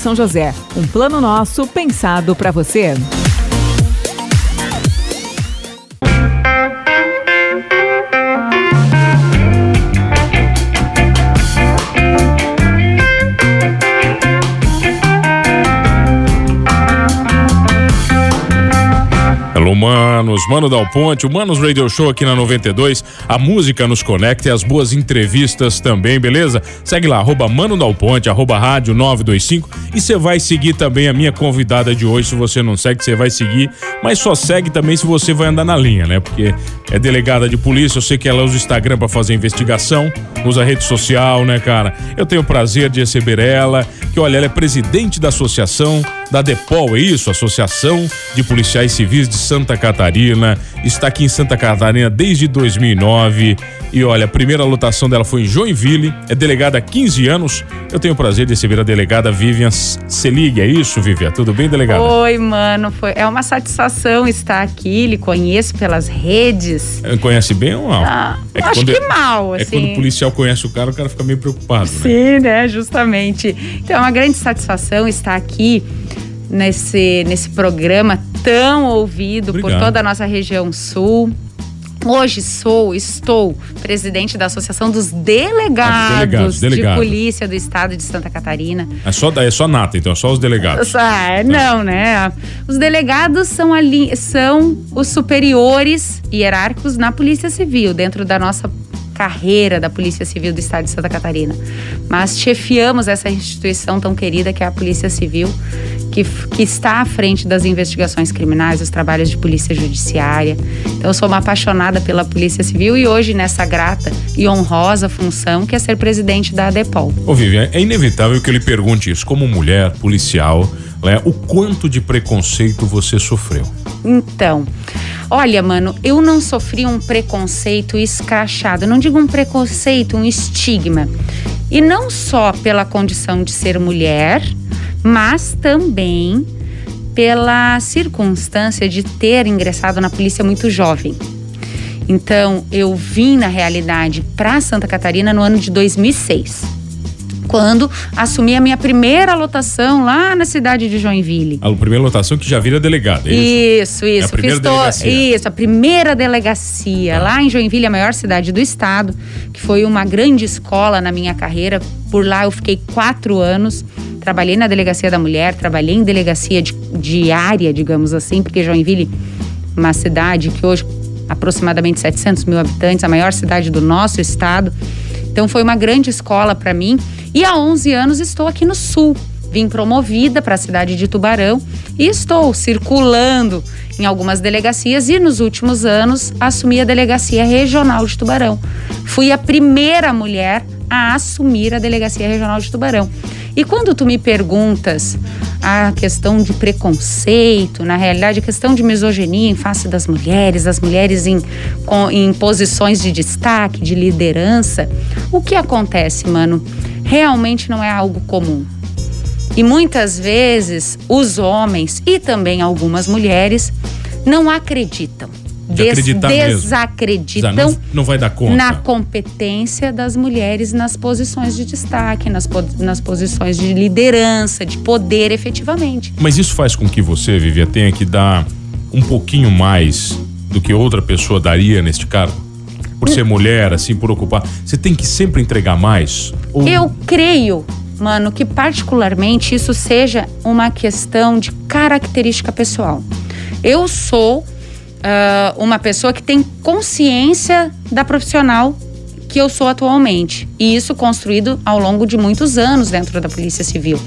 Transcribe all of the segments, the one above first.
São José. Um plano nosso pensado para você. Alô, manos, Mano Dal Ponte, o Manos Radio Show aqui na 92. A música nos conecta e as boas entrevistas também, beleza? Segue lá, arroba Mano Dal Ponte, arroba rádio 925. E você vai seguir também a minha convidada de hoje. Se você não segue, você vai seguir. Mas só segue também se você vai andar na linha, né? Porque é delegada de polícia, eu sei que ela usa o Instagram para fazer investigação, usa rede social, né, cara? Eu tenho o prazer de receber ela, que olha, ela é presidente da associação da DEPOL, é isso? Associação de Policiais Civis de Santa Catarina. Está aqui em Santa Catarina desde 2009. E olha, a primeira lotação dela foi em Joinville. É delegada há 15 anos. Eu tenho o prazer de receber a delegada Vivian Selig. É isso, Vivian? Tudo bem, delegada? Oi, mano. Foi, é uma satisfação estar aqui. Lhe conheço pelas redes. É, conhece bem ou mal? Ah, é acho que mal, assim. É quando o policial conhece o cara, o cara fica meio preocupado, né? Sim, né? Justamente. Então, é uma grande satisfação estar aqui nesse, nesse programa tão ouvido Obrigado. por toda a nossa região sul. Hoje sou, estou presidente da Associação dos Delegados, delegados, delegados. de Polícia do Estado de Santa Catarina. É só, é só nata, então, é só os delegados. Ah, não, né? Os delegados são, ali, são os superiores hierárquicos na Polícia Civil, dentro da nossa carreira da Polícia Civil do Estado de Santa Catarina. Mas chefiamos essa instituição tão querida que é a Polícia Civil, que, que está à frente das investigações criminais, dos trabalhos de polícia judiciária. Então, eu sou uma apaixonada pela Polícia Civil e hoje nessa grata e honrosa função que é ser presidente da ADEPOL. Ô, Vivian, é inevitável que eu lhe pergunte isso, como mulher policial, né, o quanto de preconceito você sofreu? Então, Olha, mano, eu não sofri um preconceito escrachado. Não digo um preconceito, um estigma. E não só pela condição de ser mulher, mas também pela circunstância de ter ingressado na polícia muito jovem. Então, eu vim na realidade para Santa Catarina no ano de 2006 quando assumi a minha primeira lotação lá na cidade de Joinville. A primeira lotação que já vira delegada, é isso? Isso, isso. É a primeira Fiz delegacia. Isso, a primeira delegacia ah. lá em Joinville, a maior cidade do estado, que foi uma grande escola na minha carreira. Por lá eu fiquei quatro anos. Trabalhei na delegacia da mulher, trabalhei em delegacia de, de área, digamos assim, porque Joinville, uma cidade que hoje aproximadamente 700 mil habitantes, a maior cidade do nosso estado. Então foi uma grande escola para mim e há 11 anos estou aqui no Sul. Vim promovida para a cidade de Tubarão e estou circulando em algumas delegacias e nos últimos anos assumi a delegacia regional de Tubarão. Fui a primeira mulher a assumir a delegacia regional de Tubarão. E quando tu me perguntas a questão de preconceito, na realidade, a questão de misoginia em face das mulheres, as mulheres em, em posições de destaque, de liderança, o que acontece, mano? Realmente não é algo comum. E muitas vezes os homens e também algumas mulheres não acreditam des desacreditam não, não, vai dar conta. na competência das mulheres nas posições de destaque, nas, nas posições de liderança, de poder efetivamente. Mas isso faz com que você, Vivia, tenha que dar um pouquinho mais do que outra pessoa daria neste cargo? Por ser mulher, assim, por ocupar. Você tem que sempre entregar mais? Ou... Eu creio mano, que particularmente isso seja uma questão de característica pessoal. Eu sou uh, uma pessoa que tem consciência da profissional que eu sou atualmente. E isso construído ao longo de muitos anos dentro da Polícia Civil.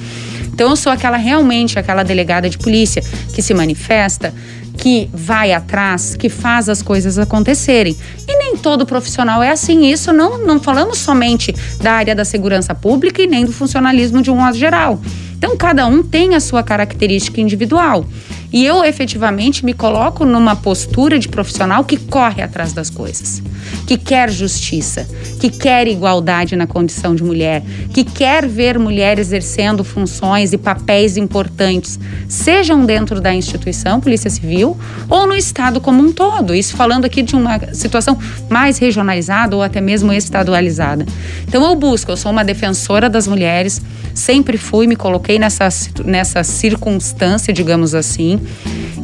Então eu sou aquela realmente aquela delegada de polícia que se manifesta, que vai atrás, que faz as coisas acontecerem. E nem todo profissional é assim. Isso não não falamos somente da área da segurança pública e nem do funcionalismo de um modo geral. Então, cada um tem a sua característica individual. E eu efetivamente me coloco numa postura de profissional que corre atrás das coisas, que quer justiça, que quer igualdade na condição de mulher, que quer ver mulher exercendo funções e papéis importantes, sejam dentro da instituição, Polícia Civil, ou no Estado como um todo. Isso falando aqui de uma situação mais regionalizada ou até mesmo estadualizada. Então eu busco, eu sou uma defensora das mulheres, sempre fui, me coloquei nessa, nessa circunstância, digamos assim,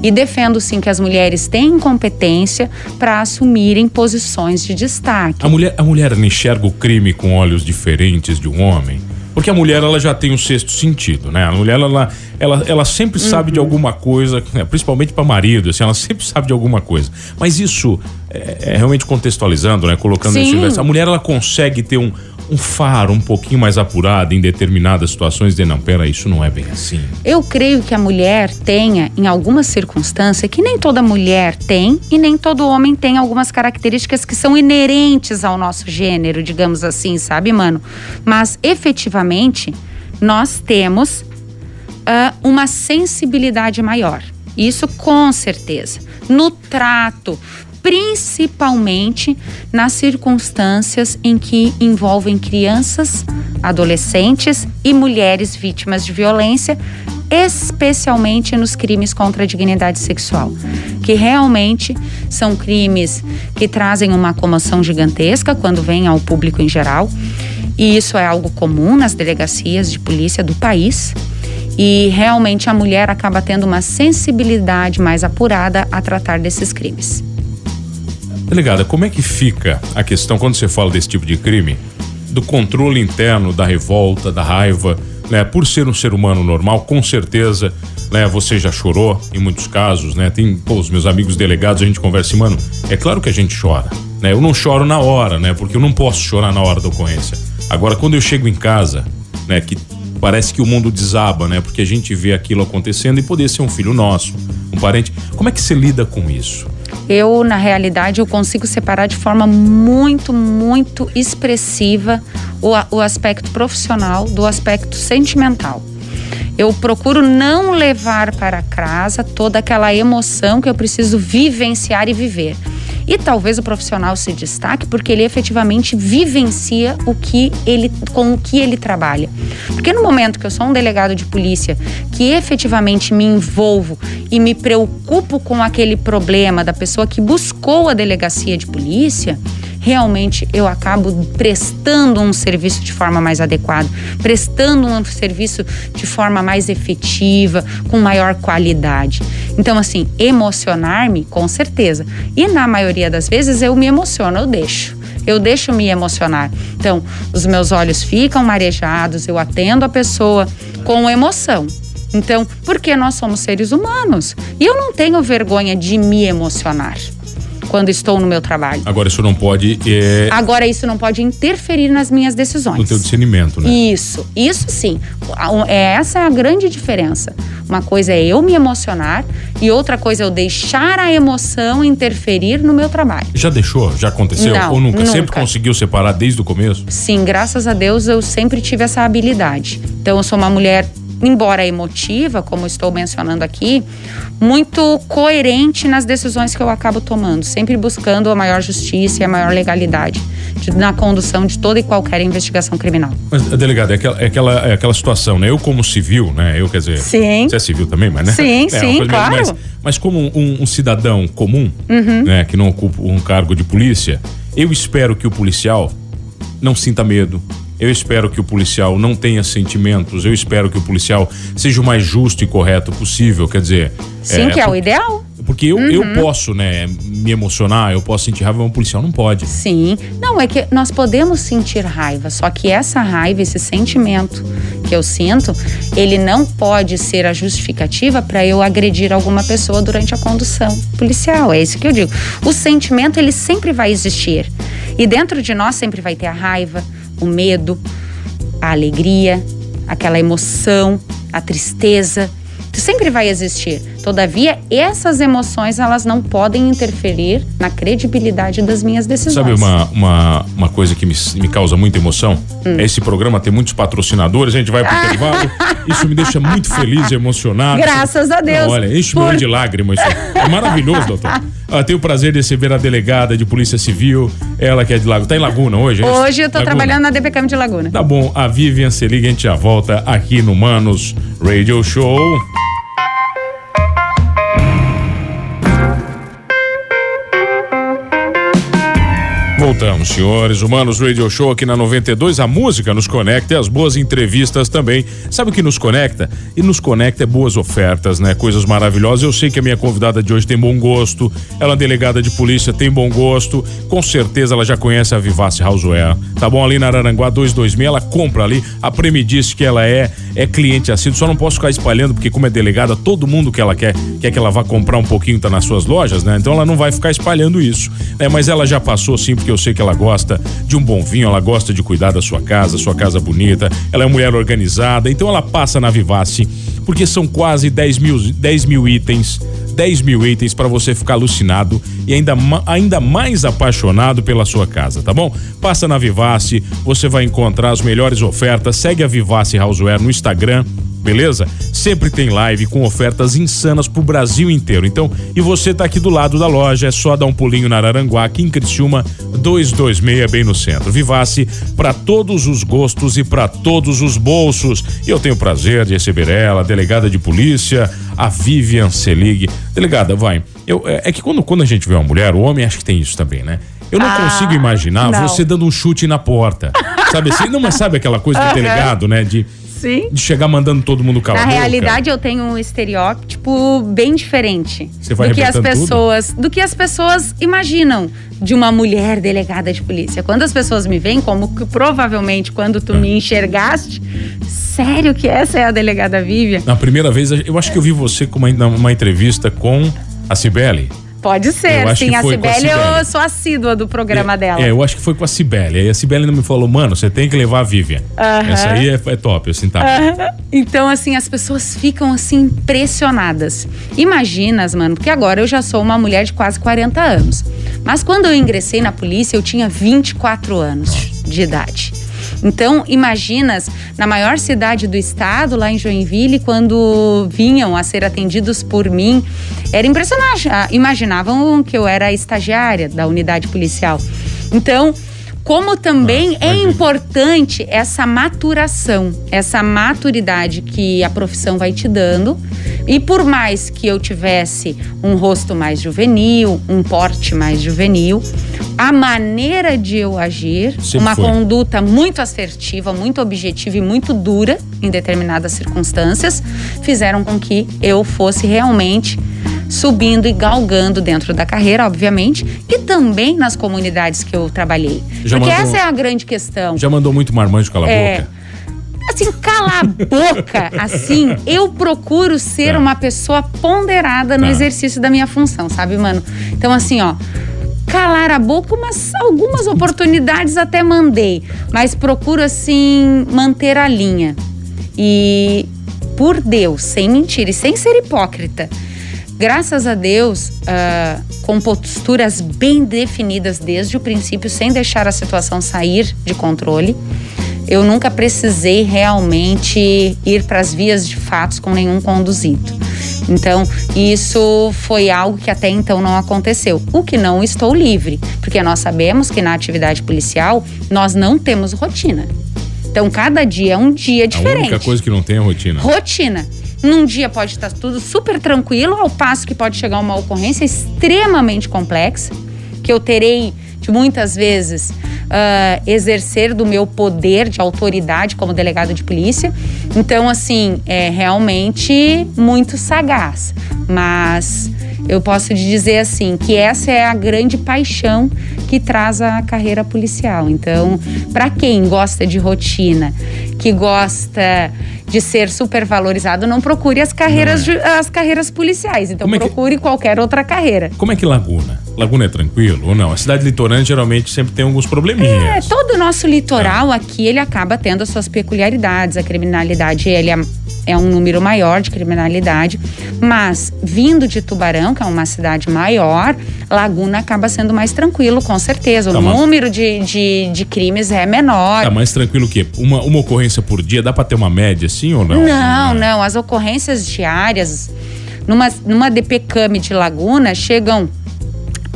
e defendo sim que as mulheres têm competência para assumirem posições de destaque. A mulher, a mulher enxerga o crime com olhos diferentes de um homem? Porque a mulher ela já tem um sexto sentido, né? A mulher ela, ela, ela sempre uhum. sabe de alguma coisa, né? principalmente para marido, assim, ela sempre sabe de alguma coisa. Mas isso é, é realmente contextualizando, né? Colocando Sim. nesse universo. A mulher ela consegue ter um, um faro um pouquinho mais apurado em determinadas situações de não, pera, isso não é bem assim. Eu creio que a mulher tenha, em alguma circunstância, que nem toda mulher tem e nem todo homem tem algumas características que são inerentes ao nosso gênero, digamos assim, sabe, mano? Mas efetivamente nós temos uh, uma sensibilidade maior. Isso com certeza. No trato, principalmente nas circunstâncias em que envolvem crianças, adolescentes e mulheres vítimas de violência, especialmente nos crimes contra a dignidade sexual, que realmente são crimes que trazem uma comoção gigantesca quando vem ao público em geral, e isso é algo comum nas delegacias de polícia do país. E realmente a mulher acaba tendo uma sensibilidade mais apurada a tratar desses crimes. Delegada, como é que fica a questão quando você fala desse tipo de crime? Do controle interno, da revolta, da raiva, né? Por ser um ser humano normal, com certeza, né? Você já chorou em muitos casos, né? Tem, pô, os meus amigos delegados, a gente conversa, mano, é claro que a gente chora, né? Eu não choro na hora, né? Porque eu não posso chorar na hora da ocorrência. Agora, quando eu chego em casa, né? Que parece que o mundo desaba, né? Porque a gente vê aquilo acontecendo e poder ser um filho nosso, um parente. Como é que você lida com isso? Eu na realidade eu consigo separar de forma muito, muito expressiva o, o aspecto profissional do aspecto sentimental. Eu procuro não levar para casa toda aquela emoção que eu preciso vivenciar e viver. E talvez o profissional se destaque porque ele efetivamente vivencia o que ele, com o que ele trabalha. Porque no momento que eu sou um delegado de polícia que efetivamente me envolvo e me preocupo com aquele problema da pessoa que buscou a delegacia de polícia, realmente eu acabo prestando um serviço de forma mais adequada, prestando um serviço de forma mais efetiva, com maior qualidade. Então, assim, emocionar-me, com certeza. E na maioria das vezes eu me emociono, eu deixo. Eu deixo me emocionar. Então, os meus olhos ficam marejados, eu atendo a pessoa com emoção. Então, porque nós somos seres humanos. E eu não tenho vergonha de me emocionar quando estou no meu trabalho. Agora isso não pode. É... Agora isso não pode interferir nas minhas decisões. No teu discernimento, né? Isso, isso sim. É, essa é a grande diferença. Uma coisa é eu me emocionar e outra coisa é eu deixar a emoção interferir no meu trabalho. Já deixou? Já aconteceu? Não, Ou nunca? nunca? Sempre conseguiu separar desde o começo? Sim, graças a Deus eu sempre tive essa habilidade. Então eu sou uma mulher embora emotiva, como estou mencionando aqui, muito coerente nas decisões que eu acabo tomando, sempre buscando a maior justiça e a maior legalidade de, na condução de toda e qualquer investigação criminal. Mas, delegado, é aquela, é aquela, é aquela situação, né? Eu como civil, né? Eu, quer dizer, sim. você é civil também, mas né? Sim, é, sim, claro. Mas, mas como um, um cidadão comum, uhum. né? Que não ocupa um cargo de polícia, eu espero que o policial não sinta medo, eu espero que o policial não tenha sentimentos. Eu espero que o policial seja o mais justo e correto possível. Quer dizer. Sim, é, que é o ideal. Porque eu, uhum. eu posso, né, me emocionar, eu posso sentir raiva, mas um policial não pode. Sim. Não, é que nós podemos sentir raiva, só que essa raiva, esse sentimento que eu sinto, ele não pode ser a justificativa para eu agredir alguma pessoa durante a condução policial. É isso que eu digo. O sentimento, ele sempre vai existir. E dentro de nós sempre vai ter a raiva, o medo, a alegria, aquela emoção, a tristeza. Sempre vai existir. Todavia, essas emoções elas não podem interferir na credibilidade das minhas decisões. Sabe uma, uma, uma coisa que me, me causa muita emoção? Hum. É esse programa ter muitos patrocinadores, a gente vai pro intervalo. Isso me deixa muito feliz e emocionado. Graças a Deus. Não, olha, enche por... de lágrimas. É maravilhoso, doutor. Eu tenho o prazer de receber a delegada de Polícia Civil, ela que é de Laguna. Tá em Laguna hoje? É hoje eu tô Laguna. trabalhando na DPCAM de Laguna. Tá bom, a Vivian se liga, a gente já volta aqui no Manos Radio Show. Voltamos, senhores. Humanos Radio Show aqui na 92. A música nos conecta e as boas entrevistas também. Sabe o que nos conecta? E nos conecta é boas ofertas, né? Coisas maravilhosas. Eu sei que a minha convidada de hoje tem bom gosto. Ela é delegada de polícia, tem bom gosto. Com certeza ela já conhece a Vivace Houseware. Tá bom? Ali na Araranguá 226, ela compra ali. A Premi disse que ela é é cliente assíduo. Só não posso ficar espalhando, porque como é delegada, todo mundo que ela quer, quer que ela vá comprar um pouquinho, tá nas suas lojas, né? Então ela não vai ficar espalhando isso. Né? Mas ela já passou sim, porque eu sei que ela gosta de um bom vinho, ela gosta de cuidar da sua casa, sua casa bonita, ela é uma mulher organizada, então ela passa na Vivace, porque são quase 10 mil, 10 mil itens 10 mil itens para você ficar alucinado e ainda, ainda mais apaixonado pela sua casa, tá bom? Passa na Vivace, você vai encontrar as melhores ofertas. Segue a Vivace Houseware no Instagram beleza? Sempre tem live com ofertas insanas pro Brasil inteiro. Então, e você tá aqui do lado da loja, é só dar um pulinho na Araranguá, aqui em Criciúma, 226, bem no centro. Vivace para todos os gostos e para todos os bolsos. E eu tenho o prazer de receber ela, delegada de polícia, a Vivian Selig. Delegada, vai. Eu, é, é que quando, quando a gente vê uma mulher, o homem acho que tem isso também, né? Eu não ah, consigo imaginar não. você dando um chute na porta. sabe assim? Não, mas sabe aquela coisa do delegado, né? De Sim. De chegar mandando todo mundo calar. Na realidade, eu tenho um estereótipo bem diferente Você vai do que as pessoas, tudo? do que as pessoas imaginam de uma mulher delegada de polícia. Quando as pessoas me veem, como que provavelmente quando tu me enxergaste, sério que essa é a delegada Vivian? Na primeira vez, eu acho que eu vi você com uma, uma entrevista com a Cibele. Pode ser, sim. A Cibele, eu sou assídua do programa é, dela. É, eu acho que foi com a Cibele. Aí a Cibele ainda me falou, mano, você tem que levar a Vivian. Uh -huh. Essa aí é, é, top, assim, tá. Uh -huh. Então, assim, as pessoas ficam, assim, impressionadas. Imaginas, mano, porque agora eu já sou uma mulher de quase 40 anos. Mas quando eu ingressei na polícia, eu tinha 24 anos Nossa. de idade. Então, imaginas, na maior cidade do estado, lá em Joinville, quando vinham a ser atendidos por mim, era impressionante. Ah, imaginavam que eu era estagiária da unidade policial. Então, como também é importante essa maturação, essa maturidade que a profissão vai te dando. E por mais que eu tivesse um rosto mais juvenil, um porte mais juvenil, a maneira de eu agir, Sempre uma foi. conduta muito assertiva, muito objetiva e muito dura em determinadas circunstâncias, fizeram com que eu fosse realmente subindo e galgando dentro da carreira, obviamente, e também nas comunidades que eu trabalhei. Já Porque mandou, essa é a grande questão. Já mandou muito marmanjo cala a é, boca? Assim, cala a boca, assim, eu procuro ser tá. uma pessoa ponderada no tá. exercício da minha função, sabe, mano? Então, assim, ó, calar a boca, mas algumas oportunidades até mandei, mas procuro assim manter a linha. E por Deus, sem mentir e sem ser hipócrita, graças a Deus, uh, com posturas bem definidas desde o princípio, sem deixar a situação sair de controle. Eu nunca precisei realmente ir para as vias de fatos com nenhum conduzido. Então, isso foi algo que até então não aconteceu. O que não estou livre, porque nós sabemos que na atividade policial nós não temos rotina. Então, cada dia é um dia diferente. A única coisa que não tem é rotina. Rotina. Num dia pode estar tudo super tranquilo, ao passo que pode chegar uma ocorrência extremamente complexa, que eu terei de muitas vezes uh, exercer do meu poder de autoridade como delegado de polícia. Então, assim, é realmente muito sagaz. Mas eu posso te dizer assim que essa é a grande paixão que traz a carreira policial. Então, para quem gosta de rotina, que gosta de ser super valorizado, não procure as carreiras, é. as carreiras policiais. Então, é procure que... qualquer outra carreira. Como é que Laguna? Laguna é tranquilo ou não? A cidade litorânea geralmente sempre tem alguns probleminhas. É, todo o nosso litoral é. aqui, ele acaba tendo as suas peculiaridades. A criminalidade, ele é, é um número maior de criminalidade, mas vindo de Tubarão, que é uma cidade maior, Laguna acaba sendo mais tranquilo, com certeza. O tá, número de, de, de, crimes é menor. Tá mais tranquilo o quê? Uma, uma ocorrência por dia, dá para ter uma média assim ou não? Não, não. As ocorrências diárias, numa, numa DPCAM de Laguna, chegam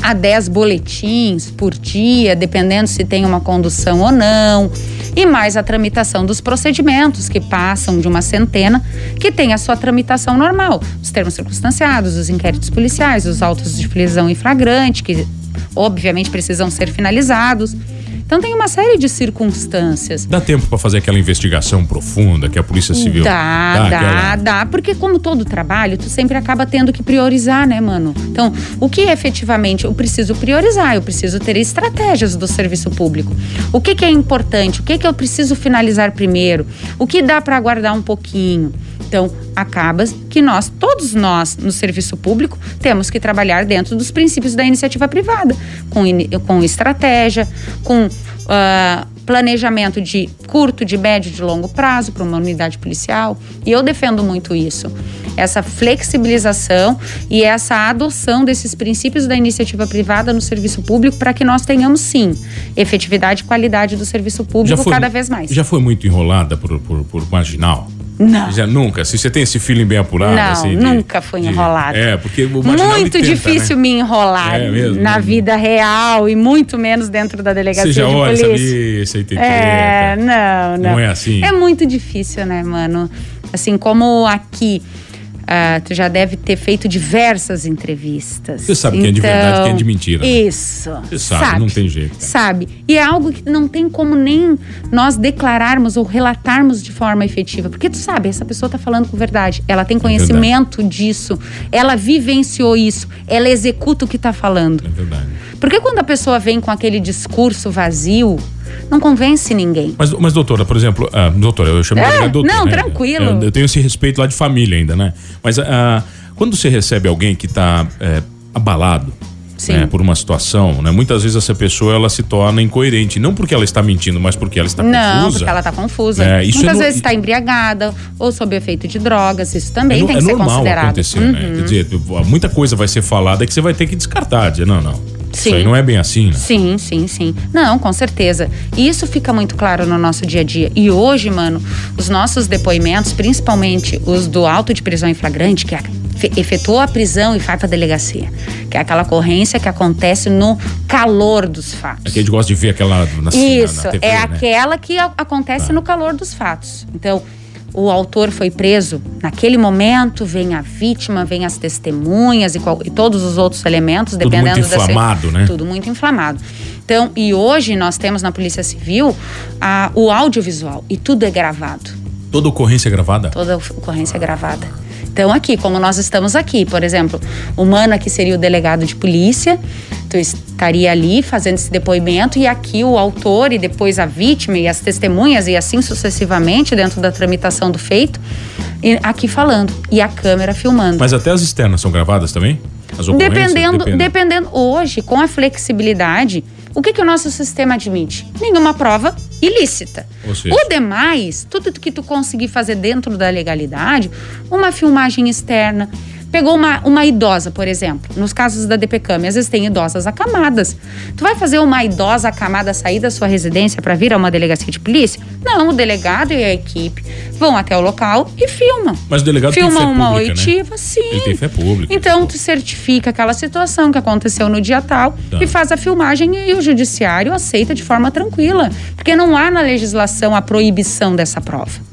a 10 boletins por dia, dependendo se tem uma condução ou não e mais a tramitação dos procedimentos, que passam de uma centena, que tem a sua tramitação normal, os termos circunstanciados, os inquéritos policiais, os autos de prisão em flagrante, que obviamente precisam ser finalizados. Então tem uma série de circunstâncias. Dá tempo para fazer aquela investigação profunda que a Polícia Civil dá, dá, dá, aquela... dá, porque como todo trabalho, tu sempre acaba tendo que priorizar, né, mano? Então, o que efetivamente eu preciso priorizar? Eu preciso ter estratégias do serviço público. O que, que é importante? O que, que eu preciso finalizar primeiro? O que dá para aguardar um pouquinho? Então, acaba que nós, todos nós, no serviço público, temos que trabalhar dentro dos princípios da iniciativa privada, com, com estratégia, com uh, planejamento de curto, de médio, de longo prazo para uma unidade policial. E eu defendo muito isso. Essa flexibilização e essa adoção desses princípios da iniciativa privada no serviço público para que nós tenhamos, sim, efetividade e qualidade do serviço público foi, cada vez mais. Já foi muito enrolada por, por, por marginal? Não. Já nunca? Se você tem esse feeling bem apurado? Não, assim, de, nunca fui enrolado. É, porque Muito tenta, difícil né? me enrolar é mesmo, na mesmo. vida real e muito menos dentro da delegacia você já de olha, polícia. Você tem é, não, não. Não é assim? É muito difícil, né, mano? Assim, como aqui Uh, tu já deve ter feito diversas entrevistas. Você sabe então, quem é de verdade e quem é de mentira. Né? Isso. Você sabe, sabe, não tem jeito. Sabe. E é algo que não tem como nem nós declararmos ou relatarmos de forma efetiva. Porque tu sabe, essa pessoa está falando com verdade. Ela tem é conhecimento é disso. Ela vivenciou isso. Ela executa o que está falando. É verdade. Porque quando a pessoa vem com aquele discurso vazio, não convence ninguém. Mas, mas doutora, por exemplo, ah, doutora, eu chamo é, de doutora. Não, né? tranquilo. Eu, eu, tenho esse respeito lá de família ainda, né? Mas ah, quando você recebe alguém que está é, abalado, né, por uma situação, né? Muitas vezes essa pessoa ela se torna incoerente, não porque ela está mentindo, mas porque ela está não, confusa. Não, porque ela está confusa. É, Muitas é no... vezes está embriagada ou sob efeito de drogas, isso também é, tem é que ser considerado. acontecer, né? uhum. né? Quer dizer, muita coisa vai ser falada que você vai ter que descartar, dizer, não, não. Sim. Isso aí não é bem assim, né? Sim, sim, sim. Não, com certeza. E isso fica muito claro no nosso dia a dia. E hoje, mano, os nossos depoimentos, principalmente os do auto de prisão em flagrante, que efetuou a prisão e vai para a delegacia, que é aquela ocorrência que acontece no calor dos fatos. É que a gente gosta de ver aquela na, Isso, na, na TV, é né? aquela que acontece ah. no calor dos fatos. Então, o autor foi preso, naquele momento vem a vítima, vem as testemunhas e, qual, e todos os outros elementos, tudo dependendo muito inflamado, né? Tudo muito inflamado. Então, e hoje nós temos na Polícia Civil a, o audiovisual e tudo é gravado. Toda ocorrência é gravada? Toda ocorrência é gravada. Então, aqui, como nós estamos aqui, por exemplo, o Mano aqui seria o delegado de polícia, tu estaria ali fazendo esse depoimento e aqui o autor e depois a vítima e as testemunhas e assim sucessivamente dentro da tramitação do feito, aqui falando e a câmera filmando. Mas até as externas são gravadas também? As dependendo, dependendo, dependendo hoje, com a flexibilidade, o que, que o nosso sistema admite? Nenhuma prova ilícita. Seja... O demais, tudo que tu conseguir fazer dentro da legalidade, uma filmagem externa, Pegou uma, uma idosa, por exemplo, nos casos da DPCAM, às vezes tem idosas acamadas. Tu vai fazer uma idosa acamada sair da sua residência para vir a uma delegacia de polícia? Não, o delegado e a equipe vão até o local e filmam. Mas o delegado Filma tem fé uma pública, oitiva, né? sim. Ele tem fé pública. Então, tu certifica aquela situação que aconteceu no dia tal tá. e faz a filmagem e o judiciário aceita de forma tranquila. Porque não há na legislação a proibição dessa prova.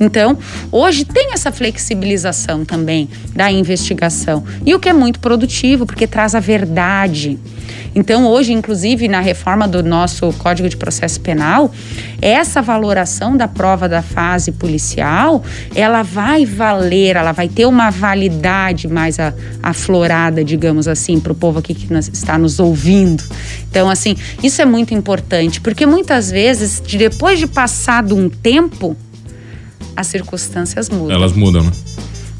Então, hoje tem essa flexibilização também da investigação. E o que é muito produtivo, porque traz a verdade. Então, hoje, inclusive, na reforma do nosso Código de Processo Penal, essa valoração da prova da fase policial, ela vai valer, ela vai ter uma validade mais aflorada, digamos assim, para o povo aqui que está nos ouvindo. Então, assim, isso é muito importante, porque muitas vezes, depois de passado um tempo, as circunstâncias mudam. Elas mudam, né?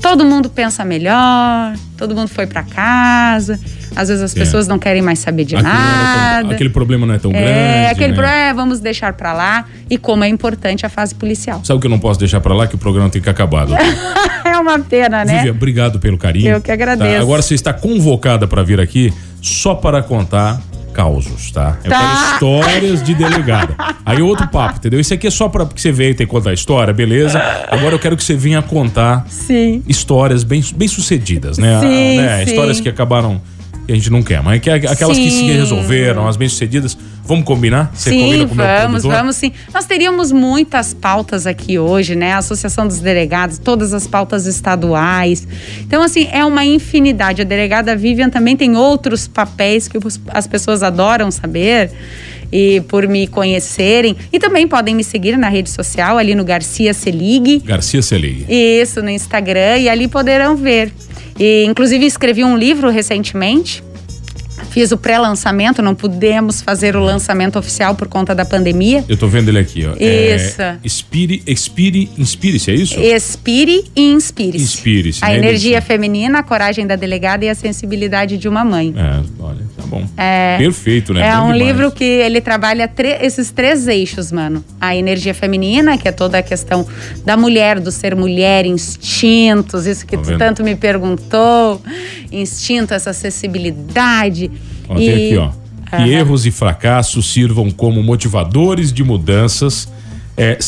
Todo mundo pensa melhor, todo mundo foi para casa, Às vezes as é. pessoas não querem mais saber de aquele nada. Tão, aquele problema não é tão é, grande. Aquele né? problema, é, vamos deixar para lá. E como é importante a fase policial. Sabe o que eu não posso deixar para lá? Que o programa tem que acabar. é uma pena, né? Vivian, obrigado pelo carinho. Eu que agradeço. Tá, agora você está convocada para vir aqui só para contar causos, tá? Eu tá. quero histórias de delegada. Aí outro papo, entendeu? Isso aqui é só para que você veio ter que contar história, beleza? Agora eu quero que você venha contar sim. histórias bem, bem sucedidas, né? Sim, né? sim. Histórias que acabaram que a gente não quer, mas que aquelas sim. que se resolveram, as bem-sucedidas. Vamos combinar? Você sim, combina com vamos, vamos sim. Nós teríamos muitas pautas aqui hoje, né? A Associação dos Delegados, todas as pautas estaduais. Então, assim, é uma infinidade. A delegada Vivian também tem outros papéis que as pessoas adoram saber e por me conhecerem. E também podem me seguir na rede social, ali no Garcia Selig. Garcia Selig. Isso, no Instagram, e ali poderão ver. E, inclusive, escrevi um livro recentemente Fiz o pré-lançamento, não pudemos fazer o lançamento oficial por conta da pandemia. Eu tô vendo ele aqui, ó. Isso. É, expire, expire, inspire-se, é isso? Expire e inspire-se. Inspire-se. A né? energia feminina, a coragem da delegada e a sensibilidade de uma mãe. É, olha, tá bom. É, Perfeito, né? É bom um demais. livro que ele trabalha esses três eixos, mano. A energia feminina, que é toda a questão da mulher, do ser mulher, instintos, isso que tá tu tanto me perguntou. Instinto, essa acessibilidade Ó, e... Tem aqui, ó. Que erros e fracassos sirvam como motivadores de mudanças, é,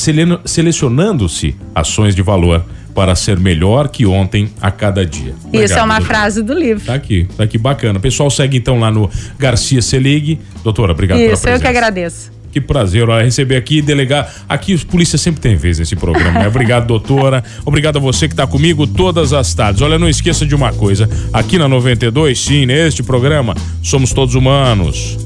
selecionando-se ações de valor para ser melhor que ontem a cada dia. Obrigado, Isso é uma doutora. frase do livro. Tá aqui, tá aqui, bacana. pessoal segue então lá no Garcia Selig. Doutora, obrigado Isso, pela presença. eu que agradeço. Que prazer receber aqui e delegar. Aqui os polícias sempre tem vez nesse programa. Né? Obrigado, doutora. Obrigado a você que está comigo todas as tardes. Olha, não esqueça de uma coisa. Aqui na 92, sim, neste programa, somos todos humanos.